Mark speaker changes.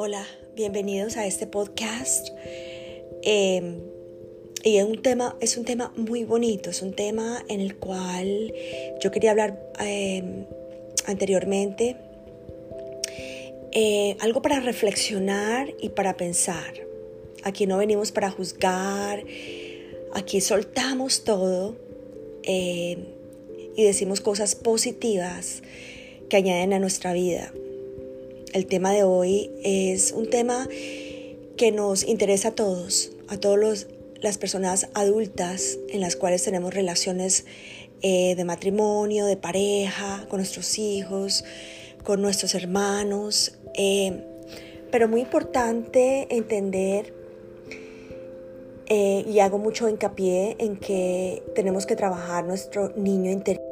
Speaker 1: Hola, bienvenidos a este podcast. Em, y es un, tema, es un tema muy bonito, es un tema en el cual yo quería hablar em, anteriormente. Eh, algo para reflexionar y para pensar. Aquí no venimos para juzgar, aquí soltamos todo em, y decimos cosas positivas que añaden a nuestra vida. El tema de hoy es un tema que nos interesa a todos, a todas las personas adultas en las cuales tenemos relaciones eh, de matrimonio, de pareja, con nuestros hijos, con nuestros hermanos. Eh, pero muy importante entender eh, y hago mucho hincapié en que tenemos que trabajar nuestro niño interior